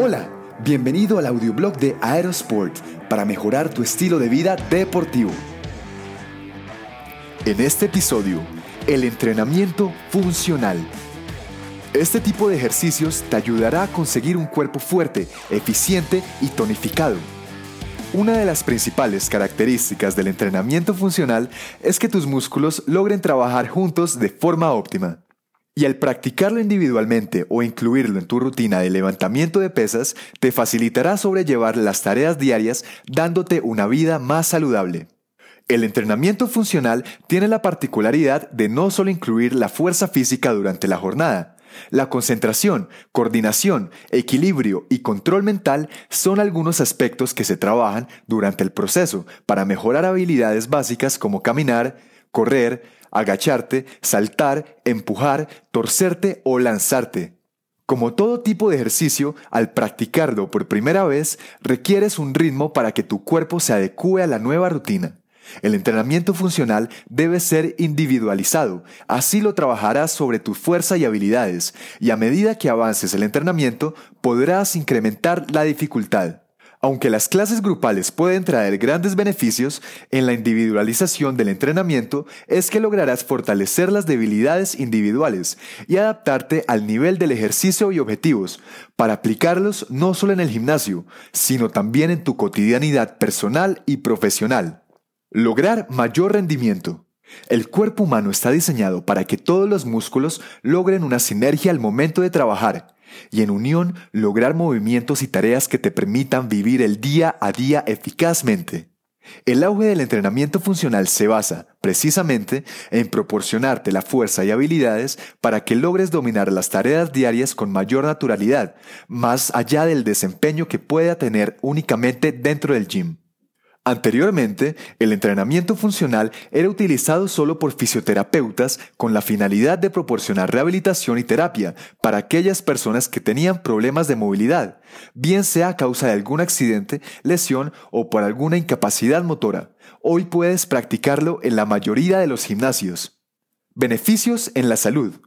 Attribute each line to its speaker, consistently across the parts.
Speaker 1: Hola, bienvenido al audioblog de Aerosport para mejorar tu estilo de vida deportivo. En este episodio, el entrenamiento funcional. Este tipo de ejercicios te ayudará a conseguir un cuerpo fuerte, eficiente y tonificado. Una de las principales características del entrenamiento funcional es que tus músculos logren trabajar juntos de forma óptima. Y al practicarlo individualmente o incluirlo en tu rutina de levantamiento de pesas, te facilitará sobrellevar las tareas diarias dándote una vida más saludable. El entrenamiento funcional tiene la particularidad de no solo incluir la fuerza física durante la jornada, la concentración, coordinación, equilibrio y control mental son algunos aspectos que se trabajan durante el proceso para mejorar habilidades básicas como caminar, correr, agacharte, saltar, empujar, torcerte o lanzarte. Como todo tipo de ejercicio, al practicarlo por primera vez, requieres un ritmo para que tu cuerpo se adecue a la nueva rutina. El entrenamiento funcional debe ser individualizado, así lo trabajarás sobre tu fuerza y habilidades, y a medida que avances el entrenamiento podrás incrementar la dificultad. Aunque las clases grupales pueden traer grandes beneficios, en la individualización del entrenamiento es que lograrás fortalecer las debilidades individuales y adaptarte al nivel del ejercicio y objetivos para aplicarlos no solo en el gimnasio, sino también en tu cotidianidad personal y profesional. Lograr mayor rendimiento. El cuerpo humano está diseñado para que todos los músculos logren una sinergia al momento de trabajar y en unión lograr movimientos y tareas que te permitan vivir el día a día eficazmente. El auge del entrenamiento funcional se basa, precisamente, en proporcionarte la fuerza y habilidades para que logres dominar las tareas diarias con mayor naturalidad, más allá del desempeño que pueda tener únicamente dentro del gym. Anteriormente, el entrenamiento funcional era utilizado solo por fisioterapeutas con la finalidad de proporcionar rehabilitación y terapia para aquellas personas que tenían problemas de movilidad, bien sea a causa de algún accidente, lesión o por alguna incapacidad motora. Hoy puedes practicarlo en la mayoría de los gimnasios. Beneficios en la salud.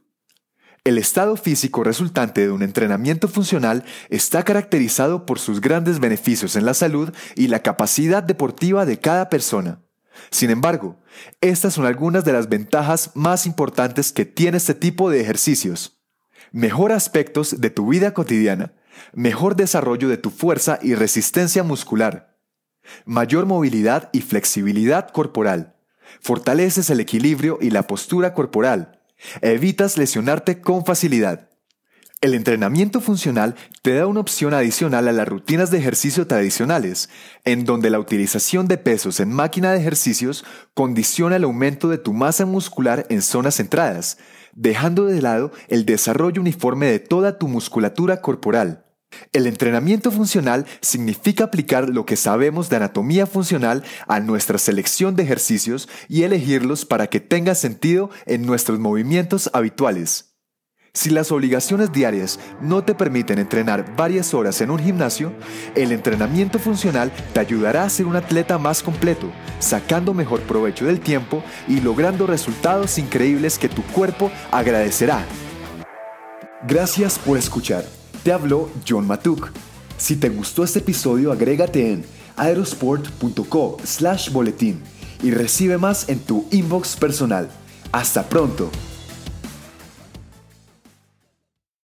Speaker 1: El estado físico resultante de un entrenamiento funcional está caracterizado por sus grandes beneficios en la salud y la capacidad deportiva de cada persona. Sin embargo, estas son algunas de las ventajas más importantes que tiene este tipo de ejercicios. Mejor aspectos de tu vida cotidiana, mejor desarrollo de tu fuerza y resistencia muscular, mayor movilidad y flexibilidad corporal, fortaleces el equilibrio y la postura corporal, Evitas lesionarte con facilidad. El entrenamiento funcional te da una opción adicional a las rutinas de ejercicio tradicionales, en donde la utilización de pesos en máquina de ejercicios condiciona el aumento de tu masa muscular en zonas centradas, dejando de lado el desarrollo uniforme de toda tu musculatura corporal. El entrenamiento funcional significa aplicar lo que sabemos de anatomía funcional a nuestra selección de ejercicios y elegirlos para que tenga sentido en nuestros movimientos habituales. Si las obligaciones diarias no te permiten entrenar varias horas en un gimnasio, el entrenamiento funcional te ayudará a ser un atleta más completo, sacando mejor provecho del tiempo y logrando resultados increíbles que tu cuerpo agradecerá. Gracias por escuchar. Te habló John Matuk. Si te gustó este episodio, agrégate en aerosport.co slash boletín y recibe más en tu inbox personal. Hasta pronto.